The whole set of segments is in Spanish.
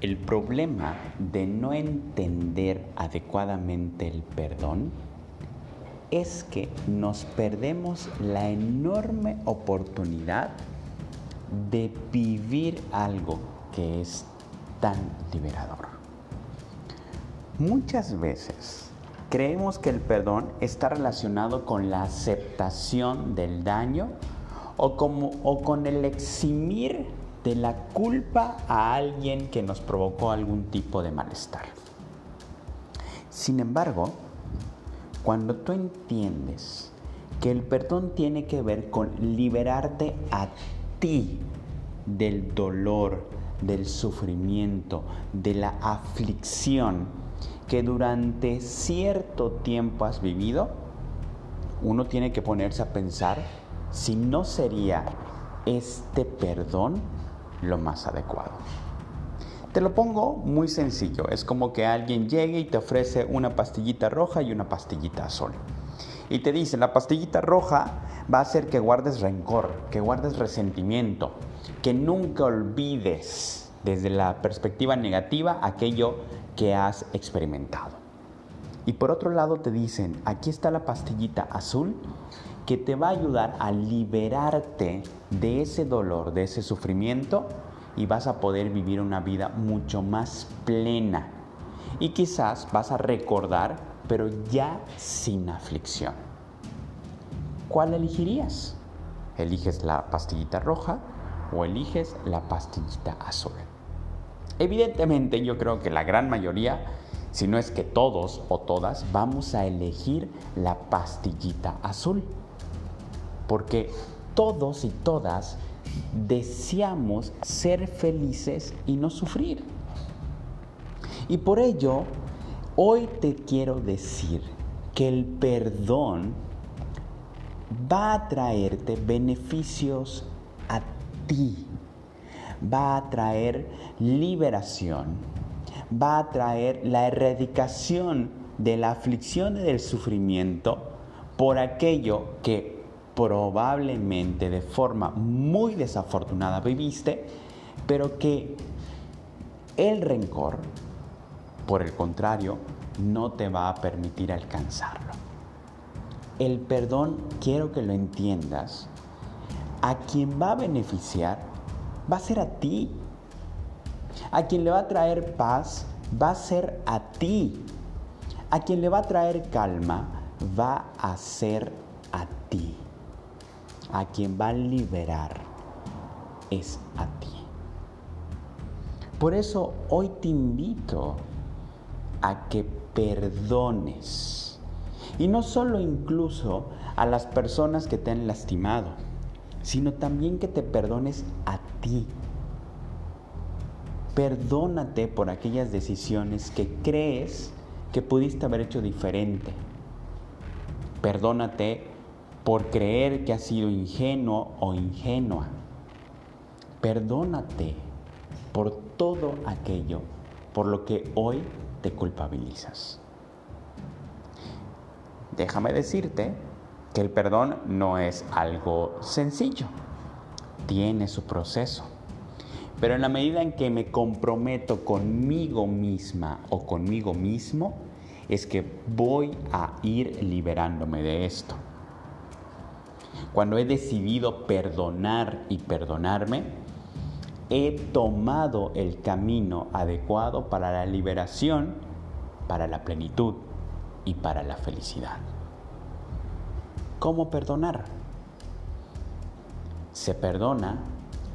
El problema de no entender adecuadamente el perdón es que nos perdemos la enorme oportunidad de vivir algo que es tan liberador. Muchas veces creemos que el perdón está relacionado con la aceptación del daño o, con el eximir de la culpa a alguien que nos provocó algún tipo de malestar. Sin embargo, cuando tú entiendes que el perdón tiene que ver con liberarte a ti del dolor, del sufrimiento, de la aflicción que durante cierto tiempo has vivido, uno tiene que ponerse a pensar si no sería este perdón lo más adecuado. Te lo pongo muy sencillo, es como que alguien llegue y te ofrece una pastillita roja y una pastillita azul. Y te dice, la pastillita roja va a hacer que guardes rencor, que guardes resentimiento, que nunca olvides desde la perspectiva negativa aquello que has experimentado. Y por otro lado te dicen, aquí está la pastillita azul que te va a ayudar a liberarte de ese dolor, de ese sufrimiento y vas a poder vivir una vida mucho más plena. Y quizás vas a recordar, pero ya sin aflicción. ¿Cuál elegirías? ¿Eliges la pastillita roja o eliges la pastillita azul? Evidentemente yo creo que la gran mayoría, si no es que todos o todas, vamos a elegir la pastillita azul. Porque todos y todas deseamos ser felices y no sufrir. Y por ello, hoy te quiero decir que el perdón va a traerte beneficios a ti, va a traer liberación, va a traer la erradicación de la aflicción y del sufrimiento por aquello que probablemente de forma muy desafortunada viviste, pero que el rencor, por el contrario, no te va a permitir alcanzarlo. El perdón, quiero que lo entiendas, a quien va a beneficiar va a ser a ti. A quien le va a traer paz va a ser a ti. A quien le va a traer calma va a ser a ti a quien va a liberar es a ti. Por eso hoy te invito a que perdones. Y no solo incluso a las personas que te han lastimado, sino también que te perdones a ti. Perdónate por aquellas decisiones que crees que pudiste haber hecho diferente. Perdónate por creer que has sido ingenuo o ingenua. Perdónate por todo aquello por lo que hoy te culpabilizas. Déjame decirte que el perdón no es algo sencillo, tiene su proceso. Pero en la medida en que me comprometo conmigo misma o conmigo mismo, es que voy a ir liberándome de esto. Cuando he decidido perdonar y perdonarme, he tomado el camino adecuado para la liberación, para la plenitud y para la felicidad. ¿Cómo perdonar? Se perdona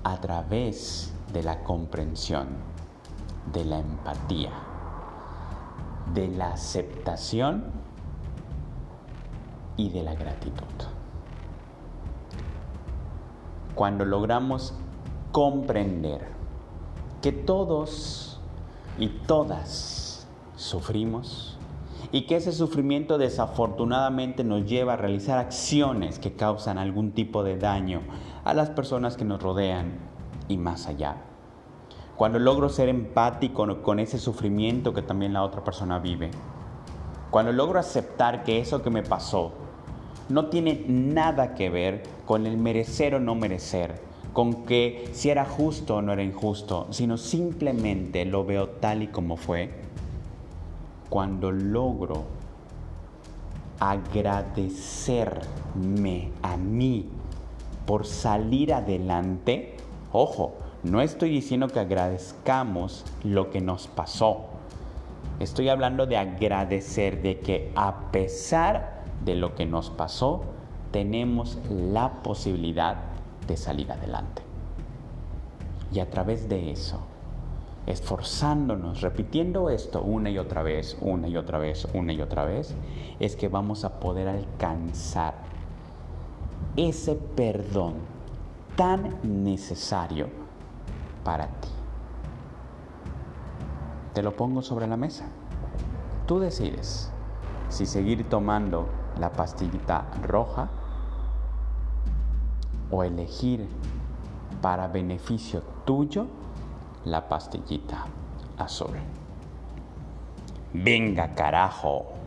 a través de la comprensión, de la empatía, de la aceptación y de la gratitud. Cuando logramos comprender que todos y todas sufrimos y que ese sufrimiento desafortunadamente nos lleva a realizar acciones que causan algún tipo de daño a las personas que nos rodean y más allá. Cuando logro ser empático con ese sufrimiento que también la otra persona vive. Cuando logro aceptar que eso que me pasó no tiene nada que ver con el merecer o no merecer, con que si era justo o no era injusto, sino simplemente lo veo tal y como fue, cuando logro agradecerme a mí por salir adelante, ojo, no estoy diciendo que agradezcamos lo que nos pasó. Estoy hablando de agradecer de que a pesar de lo que nos pasó, tenemos la posibilidad de salir adelante. Y a través de eso, esforzándonos, repitiendo esto una y otra vez, una y otra vez, una y otra vez, es que vamos a poder alcanzar ese perdón tan necesario para ti. Te lo pongo sobre la mesa. Tú decides si seguir tomando la pastillita roja o elegir para beneficio tuyo la pastillita azul. Venga carajo.